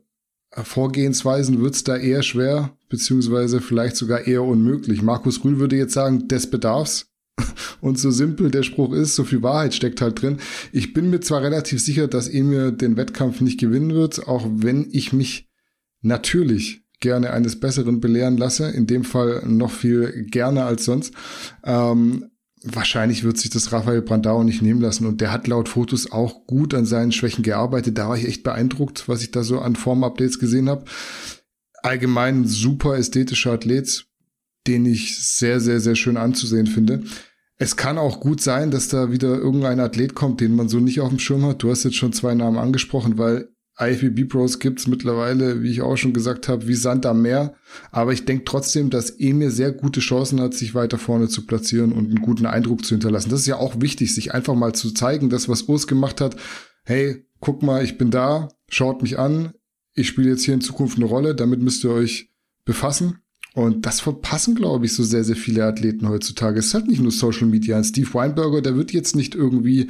Vorgehensweisen wird's da eher schwer, beziehungsweise vielleicht sogar eher unmöglich. Markus Rühl würde jetzt sagen, des Bedarfs. Und so simpel der Spruch ist, so viel Wahrheit steckt halt drin. Ich bin mir zwar relativ sicher, dass Emir den Wettkampf nicht gewinnen wird, auch wenn ich mich natürlich gerne eines Besseren belehren lasse. In dem Fall noch viel gerne als sonst. Ähm, wahrscheinlich wird sich das Rafael Brandau nicht nehmen lassen. Und der hat laut Fotos auch gut an seinen Schwächen gearbeitet. Da war ich echt beeindruckt, was ich da so an Form-Updates gesehen habe. Allgemein super ästhetischer Athlet, den ich sehr, sehr, sehr schön anzusehen finde. Es kann auch gut sein, dass da wieder irgendein Athlet kommt, den man so nicht auf dem Schirm hat. Du hast jetzt schon zwei Namen angesprochen, weil IFBB Pros gibt's mittlerweile, wie ich auch schon gesagt habe, wie Sand am Meer. Aber ich denke trotzdem, dass Emir sehr gute Chancen hat, sich weiter vorne zu platzieren und einen guten Eindruck zu hinterlassen. Das ist ja auch wichtig, sich einfach mal zu zeigen, das, was Urs gemacht hat. Hey, guck mal, ich bin da, schaut mich an. Ich spiele jetzt hier in Zukunft eine Rolle, damit müsst ihr euch befassen. Und das verpassen, glaube ich, so sehr, sehr viele Athleten heutzutage. Es ist halt nicht nur Social Media. Steve Weinberger, der wird jetzt nicht irgendwie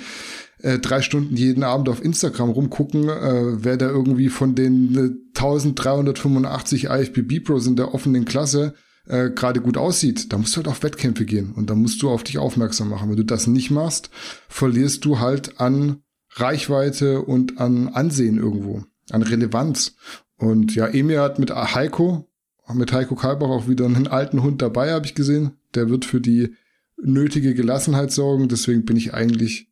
äh, drei Stunden jeden Abend auf Instagram rumgucken, äh, wer da irgendwie von den äh, 1385 IFBB Pros in der offenen Klasse äh, gerade gut aussieht. Da musst du halt auf Wettkämpfe gehen und da musst du auf dich aufmerksam machen. Wenn du das nicht machst, verlierst du halt an Reichweite und an Ansehen irgendwo, an Relevanz. Und ja, Emir hat mit Heiko, mit Heiko Kalbach auch wieder einen alten Hund dabei, habe ich gesehen. Der wird für die nötige Gelassenheit sorgen. Deswegen bin ich eigentlich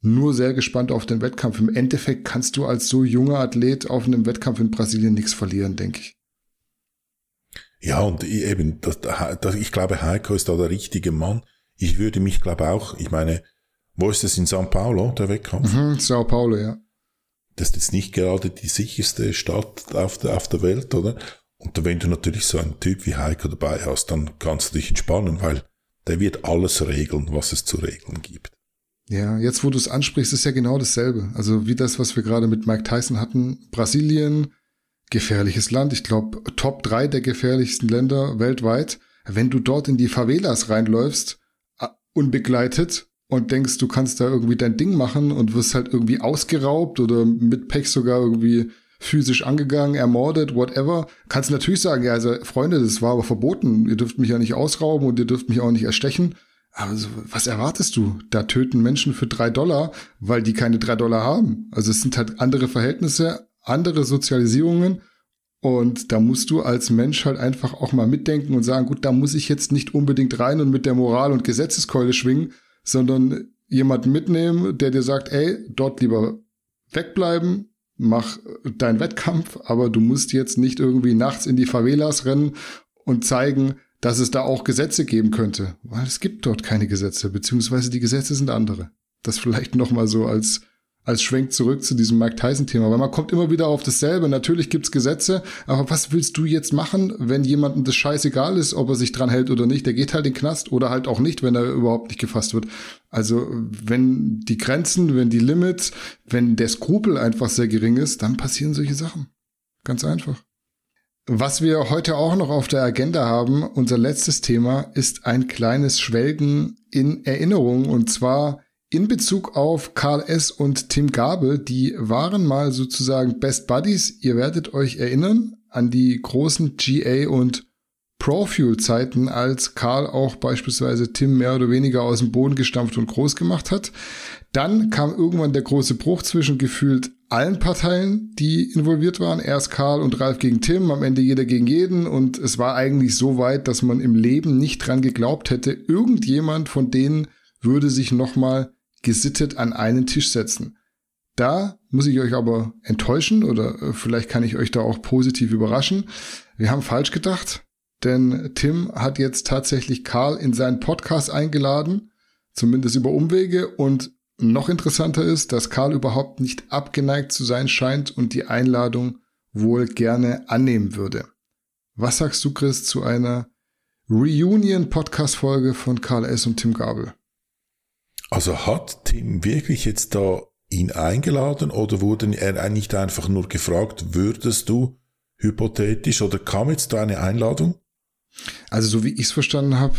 nur sehr gespannt auf den Wettkampf. Im Endeffekt kannst du als so junger Athlet auf einem Wettkampf in Brasilien nichts verlieren, denke ich. Ja, und eben, das, das, ich glaube, Heiko ist da der richtige Mann. Ich würde mich, glaube auch, ich meine, wo ist das in São Paulo, der Wettkampf? Mhm, São Paulo, ja. Das ist jetzt nicht gerade die sicherste Stadt auf der, auf der Welt, oder? Und wenn du natürlich so einen Typ wie Heiko dabei hast, dann kannst du dich entspannen, weil der wird alles regeln, was es zu regeln gibt. Ja, jetzt wo du es ansprichst, ist ja genau dasselbe. Also wie das, was wir gerade mit Mike Tyson hatten. Brasilien, gefährliches Land. Ich glaube, Top 3 der gefährlichsten Länder weltweit. Wenn du dort in die Favelas reinläufst, unbegleitet, und denkst, du kannst da irgendwie dein Ding machen und wirst halt irgendwie ausgeraubt oder mit Pech sogar irgendwie physisch angegangen, ermordet, whatever, kannst natürlich sagen, ja, also Freunde, das war aber verboten, ihr dürft mich ja nicht ausrauben und ihr dürft mich auch nicht erstechen. Aber so, was erwartest du? Da töten Menschen für drei Dollar, weil die keine drei Dollar haben. Also es sind halt andere Verhältnisse, andere Sozialisierungen und da musst du als Mensch halt einfach auch mal mitdenken und sagen, gut, da muss ich jetzt nicht unbedingt rein und mit der Moral und Gesetzeskeule schwingen, sondern jemanden mitnehmen, der dir sagt, ey, dort lieber wegbleiben, mach deinen Wettkampf, aber du musst jetzt nicht irgendwie nachts in die Favelas rennen und zeigen, dass es da auch Gesetze geben könnte. Weil es gibt dort keine Gesetze, beziehungsweise die Gesetze sind andere. Das vielleicht nochmal so als als Schwenk zurück zu diesem Mike Tyson-Thema, weil man kommt immer wieder auf dasselbe. Natürlich gibt's Gesetze, aber was willst du jetzt machen, wenn jemandem das scheißegal ist, ob er sich dran hält oder nicht? Der geht halt in den Knast oder halt auch nicht, wenn er überhaupt nicht gefasst wird. Also wenn die Grenzen, wenn die Limits, wenn der Skrupel einfach sehr gering ist, dann passieren solche Sachen. Ganz einfach. Was wir heute auch noch auf der Agenda haben, unser letztes Thema, ist ein kleines Schwelgen in Erinnerung und zwar in Bezug auf Karl S. und Tim Gabel, die waren mal sozusagen Best Buddies. Ihr werdet euch erinnern an die großen GA und Profuel-Zeiten, als Karl auch beispielsweise Tim mehr oder weniger aus dem Boden gestampft und groß gemacht hat. Dann kam irgendwann der große Bruch zwischen gefühlt allen Parteien, die involviert waren. Erst Karl und Ralf gegen Tim, am Ende jeder gegen jeden. Und es war eigentlich so weit, dass man im Leben nicht dran geglaubt hätte, irgendjemand von denen würde sich nochmal gesittet an einen Tisch setzen. Da muss ich euch aber enttäuschen oder äh, vielleicht kann ich euch da auch positiv überraschen. Wir haben falsch gedacht, denn Tim hat jetzt tatsächlich Karl in seinen Podcast eingeladen, zumindest über Umwege und noch interessanter ist, dass Karl überhaupt nicht abgeneigt zu sein scheint und die Einladung wohl gerne annehmen würde. Was sagst du, Chris, zu einer Reunion-Podcast-Folge von Karl S. und Tim Gabel? Also hat Tim wirklich jetzt da ihn eingeladen oder wurde er nicht einfach nur gefragt, würdest du hypothetisch oder kam jetzt da eine Einladung? Also so wie ich es verstanden habe,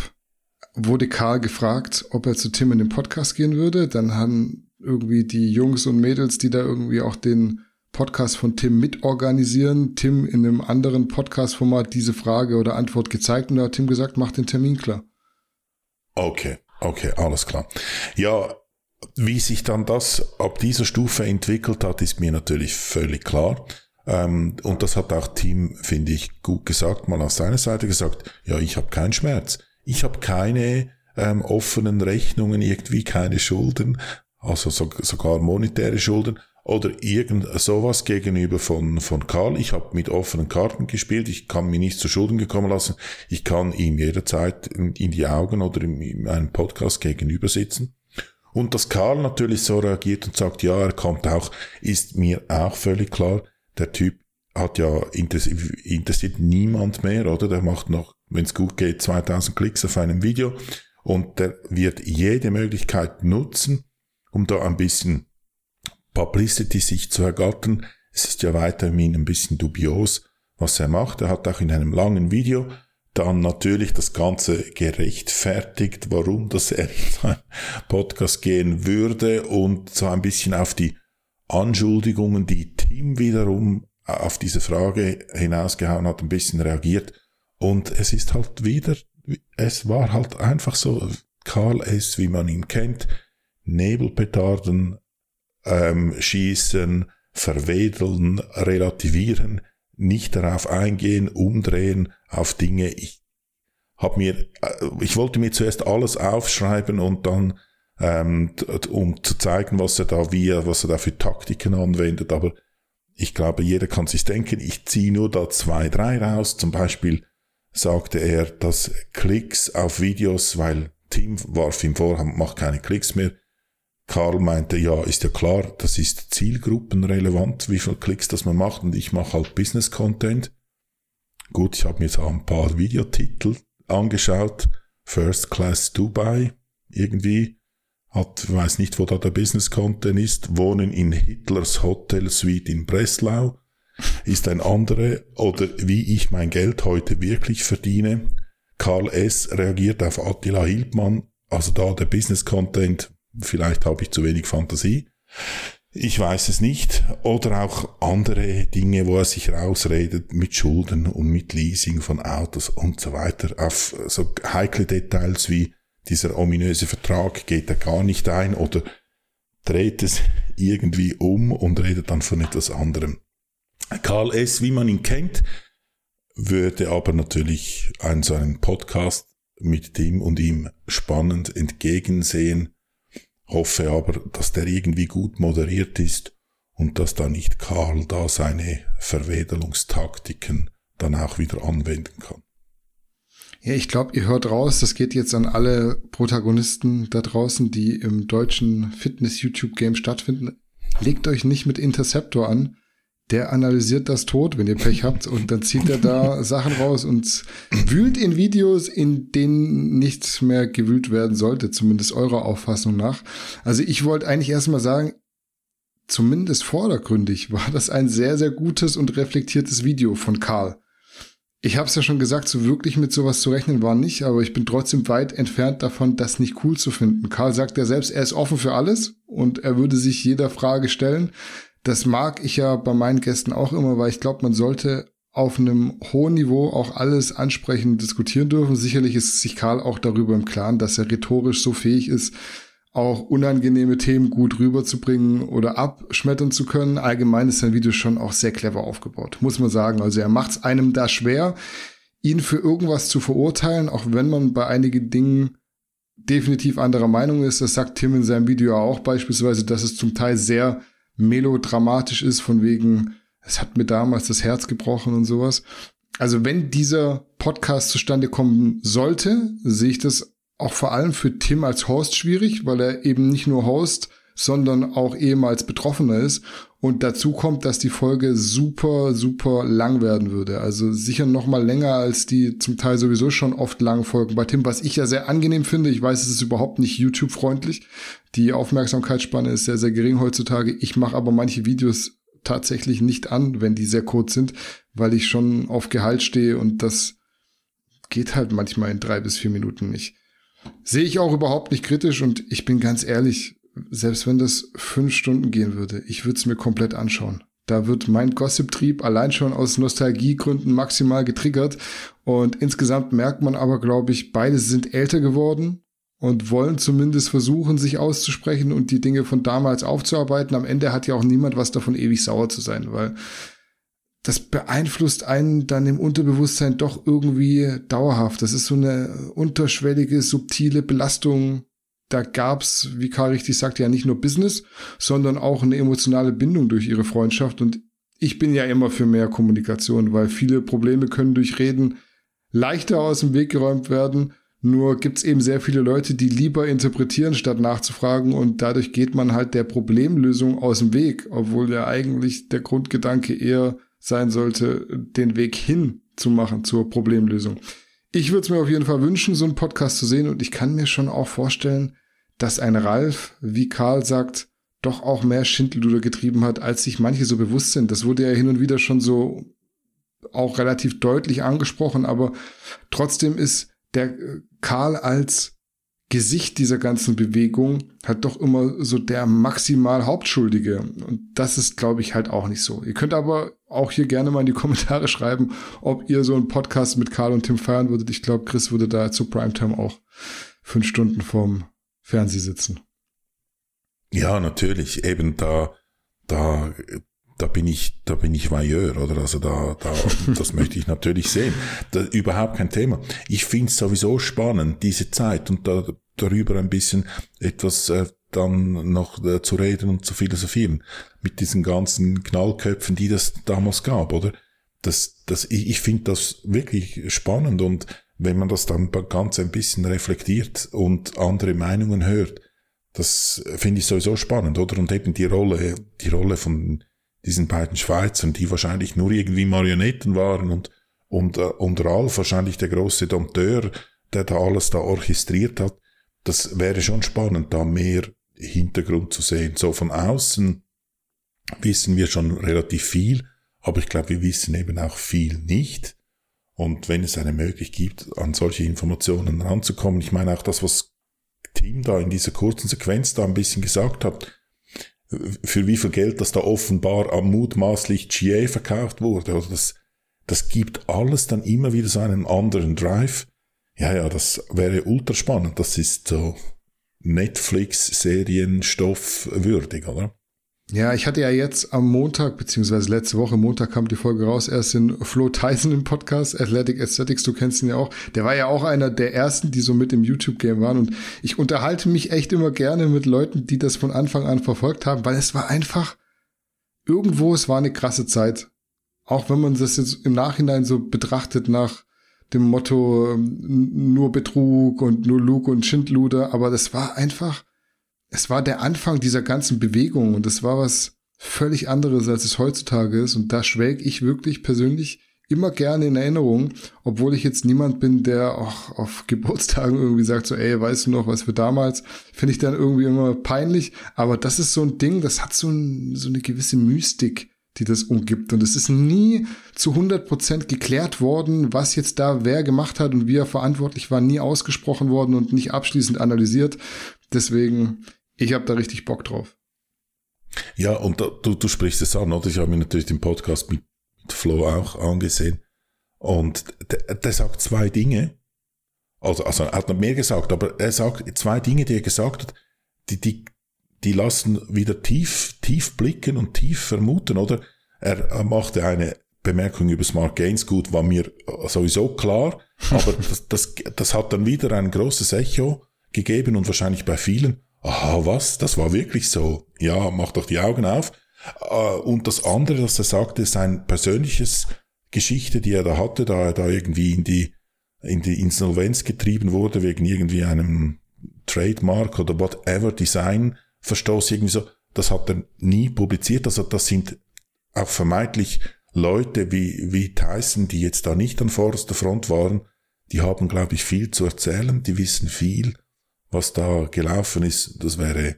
wurde Karl gefragt, ob er zu Tim in den Podcast gehen würde. Dann haben irgendwie die Jungs und Mädels, die da irgendwie auch den Podcast von Tim mitorganisieren, Tim in einem anderen Podcast-Format diese Frage oder Antwort gezeigt und da hat Tim gesagt, mach den Termin klar. Okay. Okay, alles klar. Ja, wie sich dann das ab dieser Stufe entwickelt hat, ist mir natürlich völlig klar. Ähm, und das hat auch Team, finde ich, gut gesagt, mal auf seiner Seite gesagt, ja, ich habe keinen Schmerz. Ich habe keine ähm, offenen Rechnungen, irgendwie keine Schulden, also so, sogar monetäre Schulden oder irgend sowas gegenüber von, von Karl. Ich habe mit offenen Karten gespielt, ich kann mir nicht zu Schulden gekommen lassen, ich kann ihm jederzeit in, in die Augen oder in, in einem Podcast gegenüber sitzen. Und dass Karl natürlich so reagiert und sagt, ja, er kommt auch, ist mir auch völlig klar. Der Typ hat ja interessiert, interessiert niemand mehr, oder? Der macht noch, wenn es gut geht, 2000 Klicks auf einem Video und der wird jede Möglichkeit nutzen, um da ein bisschen Publicity sich zu ergattern. Es ist ja weiterhin ein bisschen dubios, was er macht. Er hat auch in einem langen Video dann natürlich das Ganze gerechtfertigt, warum das er in seinen Podcast gehen würde und so ein bisschen auf die Anschuldigungen, die Tim wiederum auf diese Frage hinausgehauen hat, ein bisschen reagiert. Und es ist halt wieder, es war halt einfach so, Karl S., wie man ihn kennt, Nebelpetarden, ähm, schießen, verwedeln, relativieren, nicht darauf eingehen, umdrehen auf Dinge. Ich habe mir, äh, ich wollte mir zuerst alles aufschreiben und dann ähm, um zu zeigen, was er da wie, was er da für Taktiken anwendet. Aber ich glaube, jeder kann sich denken, ich ziehe nur da zwei, drei raus. Zum Beispiel sagte er, dass Klicks auf Videos, weil Tim warf ihm vor, macht keine Klicks mehr. Karl meinte, ja, ist ja klar, das ist zielgruppenrelevant, wie viele Klicks das man macht und ich mache halt Business Content. Gut, ich habe mir jetzt auch ein paar Videotitel angeschaut. First Class Dubai, irgendwie. Hat, weiß nicht, wo da der Business Content ist. Wohnen in Hitlers Hotel Suite in Breslau ist ein anderer. Oder wie ich mein Geld heute wirklich verdiene. Karl S. reagiert auf Attila Hildmann. Also da der Business Content, vielleicht habe ich zu wenig Fantasie. Ich weiß es nicht. Oder auch andere Dinge, wo er sich rausredet mit Schulden und mit Leasing von Autos und so weiter. Auf so heikle Details wie dieser ominöse Vertrag geht er gar nicht ein oder dreht es irgendwie um und redet dann von etwas anderem. Karl S., wie man ihn kennt, würde aber natürlich einen so einen Podcast mit dem und ihm spannend entgegensehen hoffe aber, dass der irgendwie gut moderiert ist und dass da nicht Karl da seine Verwedelungstaktiken dann auch wieder anwenden kann. Ja, ich glaube, ihr hört raus, das geht jetzt an alle Protagonisten da draußen, die im deutschen Fitness-YouTube-Game stattfinden. Legt euch nicht mit Interceptor an der analysiert das tot, wenn ihr Pech habt, und dann zieht er da Sachen raus und wühlt in Videos, in denen nichts mehr gewühlt werden sollte, zumindest eurer Auffassung nach. Also ich wollte eigentlich erstmal sagen, zumindest vordergründig war das ein sehr, sehr gutes und reflektiertes Video von Karl. Ich habe es ja schon gesagt, so wirklich mit sowas zu rechnen war nicht, aber ich bin trotzdem weit entfernt davon, das nicht cool zu finden. Karl sagt ja selbst, er ist offen für alles und er würde sich jeder Frage stellen. Das mag ich ja bei meinen Gästen auch immer, weil ich glaube, man sollte auf einem hohen Niveau auch alles ansprechen und diskutieren dürfen. Sicherlich ist sich Karl auch darüber im Klaren, dass er rhetorisch so fähig ist, auch unangenehme Themen gut rüberzubringen oder abschmettern zu können. Allgemein ist sein Video schon auch sehr clever aufgebaut, muss man sagen. Also er macht es einem da schwer, ihn für irgendwas zu verurteilen, auch wenn man bei einigen Dingen definitiv anderer Meinung ist. Das sagt Tim in seinem Video auch beispielsweise, dass es zum Teil sehr melodramatisch ist, von wegen, es hat mir damals das Herz gebrochen und sowas. Also wenn dieser Podcast zustande kommen sollte, sehe ich das auch vor allem für Tim als Host schwierig, weil er eben nicht nur Host, sondern auch ehemals Betroffener ist. Und dazu kommt, dass die Folge super, super lang werden würde. Also sicher noch mal länger als die zum Teil sowieso schon oft langen Folgen bei Tim, was ich ja sehr angenehm finde. Ich weiß, es ist überhaupt nicht YouTube-freundlich. Die Aufmerksamkeitsspanne ist sehr, sehr gering heutzutage. Ich mache aber manche Videos tatsächlich nicht an, wenn die sehr kurz sind, weil ich schon auf Gehalt stehe und das geht halt manchmal in drei bis vier Minuten nicht. Sehe ich auch überhaupt nicht kritisch und ich bin ganz ehrlich, selbst wenn das fünf Stunden gehen würde, ich würde es mir komplett anschauen. Da wird mein Gossip-Trieb allein schon aus Nostalgiegründen maximal getriggert. Und insgesamt merkt man aber, glaube ich, beide sind älter geworden und wollen zumindest versuchen, sich auszusprechen und die Dinge von damals aufzuarbeiten. Am Ende hat ja auch niemand was davon, ewig sauer zu sein, weil das beeinflusst einen dann im Unterbewusstsein doch irgendwie dauerhaft. Das ist so eine unterschwellige, subtile Belastung, da gab's, wie Karl richtig sagt, ja nicht nur Business, sondern auch eine emotionale Bindung durch ihre Freundschaft. Und ich bin ja immer für mehr Kommunikation, weil viele Probleme können durch Reden leichter aus dem Weg geräumt werden. Nur gibt's eben sehr viele Leute, die lieber interpretieren, statt nachzufragen. Und dadurch geht man halt der Problemlösung aus dem Weg, obwohl ja eigentlich der Grundgedanke eher sein sollte, den Weg hin zu machen zur Problemlösung. Ich würde es mir auf jeden Fall wünschen, so einen Podcast zu sehen und ich kann mir schon auch vorstellen, dass ein Ralf, wie Karl sagt, doch auch mehr Schindluder getrieben hat, als sich manche so bewusst sind. Das wurde ja hin und wieder schon so auch relativ deutlich angesprochen, aber trotzdem ist der äh, Karl als Gesicht dieser ganzen Bewegung halt doch immer so der maximal Hauptschuldige. Und das ist, glaube ich, halt auch nicht so. Ihr könnt aber auch hier gerne mal in die Kommentare schreiben, ob ihr so einen Podcast mit Karl und Tim feiern würdet. Ich glaube, Chris würde da zu Primetime auch fünf Stunden vorm Fernseh sitzen. Ja, natürlich. Eben da, da, da bin ich, da bin ich Vailleur, oder? Also da, da, das möchte ich natürlich sehen. Da, überhaupt kein Thema. Ich finde es sowieso spannend, diese Zeit, und da darüber ein bisschen etwas äh, dann noch äh, zu reden und zu philosophieren. Mit diesen ganzen Knallköpfen, die das damals gab, oder? Das, das, ich, ich finde das wirklich spannend und wenn man das dann ganz ein bisschen reflektiert und andere Meinungen hört, das finde ich sowieso spannend, oder? Und eben die Rolle, die Rolle von diesen beiden Schweizern, die wahrscheinlich nur irgendwie Marionetten waren und, und, äh, und Ralf wahrscheinlich der große Dompteur, der da alles da orchestriert hat, das wäre schon spannend, da mehr Hintergrund zu sehen. So von außen wissen wir schon relativ viel, aber ich glaube, wir wissen eben auch viel nicht. Und wenn es eine Möglichkeit gibt, an solche Informationen ranzukommen, ich meine auch das, was Tim da in dieser kurzen Sequenz da ein bisschen gesagt hat, für wie viel Geld das da offenbar am mutmaßlich GA verkauft wurde, oder das, das gibt alles dann immer wieder so einen anderen Drive. Ja, ja, das wäre ultra spannend. Das ist so Netflix-Serienstoff würdig, oder? Ja, ich hatte ja jetzt am Montag, beziehungsweise letzte Woche, Montag kam die Folge raus, erst den Flo Tyson im Podcast, Athletic Aesthetics, du kennst ihn ja auch. Der war ja auch einer der ersten, die so mit im YouTube-Game waren. Und ich unterhalte mich echt immer gerne mit Leuten, die das von Anfang an verfolgt haben, weil es war einfach irgendwo, es war eine krasse Zeit. Auch wenn man das jetzt im Nachhinein so betrachtet nach dem Motto ähm, nur Betrug und nur Lug und Schindluder, aber das war einfach es war der Anfang dieser ganzen Bewegung und es war was völlig anderes, als es heutzutage ist. Und da schwelg ich wirklich persönlich immer gerne in Erinnerung, obwohl ich jetzt niemand bin, der auch auf Geburtstagen irgendwie sagt, so, ey, weißt du noch, was für damals, finde ich dann irgendwie immer peinlich. Aber das ist so ein Ding, das hat so, ein, so eine gewisse Mystik, die das umgibt. Und es ist nie zu 100 Prozent geklärt worden, was jetzt da wer gemacht hat und wie er verantwortlich war, nie ausgesprochen worden und nicht abschließend analysiert. Deswegen, ich habe da richtig Bock drauf. Ja, und da, du, du sprichst es an, oder? Ich habe mir natürlich den Podcast mit Flo auch angesehen. Und der, der sagt zwei Dinge. Also, also er hat noch mehr gesagt, aber er sagt zwei Dinge, die er gesagt hat, die, die, die lassen wieder tief, tief blicken und tief vermuten, oder? Er, machte eine Bemerkung über Smart Gains gut, war mir sowieso klar, aber das, das, das hat dann wieder ein großes Echo gegeben und wahrscheinlich bei vielen aha, was, das war wirklich so. Ja, mach doch die Augen auf. Äh, und das andere, was er sagte, ist ein persönliches Geschichte, die er da hatte, da er da irgendwie in die, in die Insolvenz getrieben wurde, wegen irgendwie einem Trademark oder whatever Design Verstoß irgendwie so. Das hat er nie publiziert. Also das sind auch vermeintlich Leute wie, wie Tyson, die jetzt da nicht an vorderster Front waren, die haben, glaube ich, viel zu erzählen, die wissen viel was da gelaufen ist, das wäre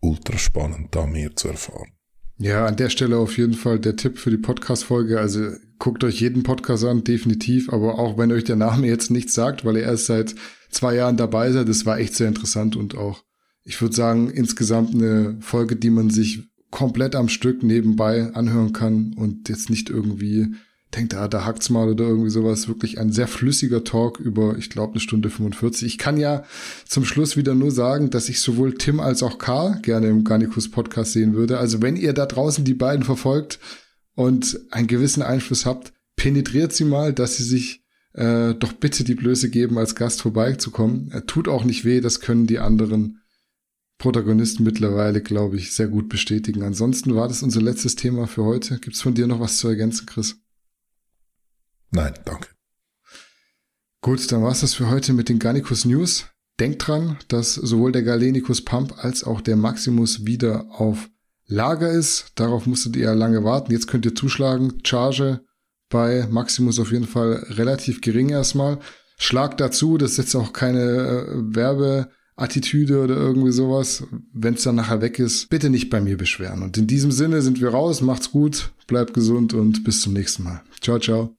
ultra spannend, da mehr zu erfahren. Ja, an der Stelle auf jeden Fall der Tipp für die Podcast-Folge. Also guckt euch jeden Podcast an, definitiv. Aber auch wenn euch der Name jetzt nichts sagt, weil ihr erst seit zwei Jahren dabei seid, das war echt sehr interessant und auch, ich würde sagen, insgesamt eine Folge, die man sich komplett am Stück nebenbei anhören kann und jetzt nicht irgendwie denkt, ah, da hackt's mal oder irgendwie sowas. Wirklich ein sehr flüssiger Talk über, ich glaube, eine Stunde 45. Ich kann ja zum Schluss wieder nur sagen, dass ich sowohl Tim als auch Karl gerne im Garnicus Podcast sehen würde. Also wenn ihr da draußen die beiden verfolgt und einen gewissen Einfluss habt, penetriert sie mal, dass sie sich äh, doch bitte die Blöße geben, als Gast vorbeizukommen. Er tut auch nicht weh, das können die anderen Protagonisten mittlerweile, glaube ich, sehr gut bestätigen. Ansonsten war das unser letztes Thema für heute. Gibt's von dir noch was zu ergänzen, Chris? Nein, danke. Gut, dann war's das für heute mit den Garnicus News. Denkt dran, dass sowohl der Galenicus Pump als auch der Maximus wieder auf Lager ist. Darauf musstet ihr lange warten. Jetzt könnt ihr zuschlagen. Charge bei Maximus auf jeden Fall relativ gering erstmal. Schlag dazu, das ist jetzt auch keine äh, Werbeattitüde oder irgendwie sowas. Wenn es dann nachher weg ist, bitte nicht bei mir beschweren. Und in diesem Sinne sind wir raus. Macht's gut, bleibt gesund und bis zum nächsten Mal. Ciao, ciao.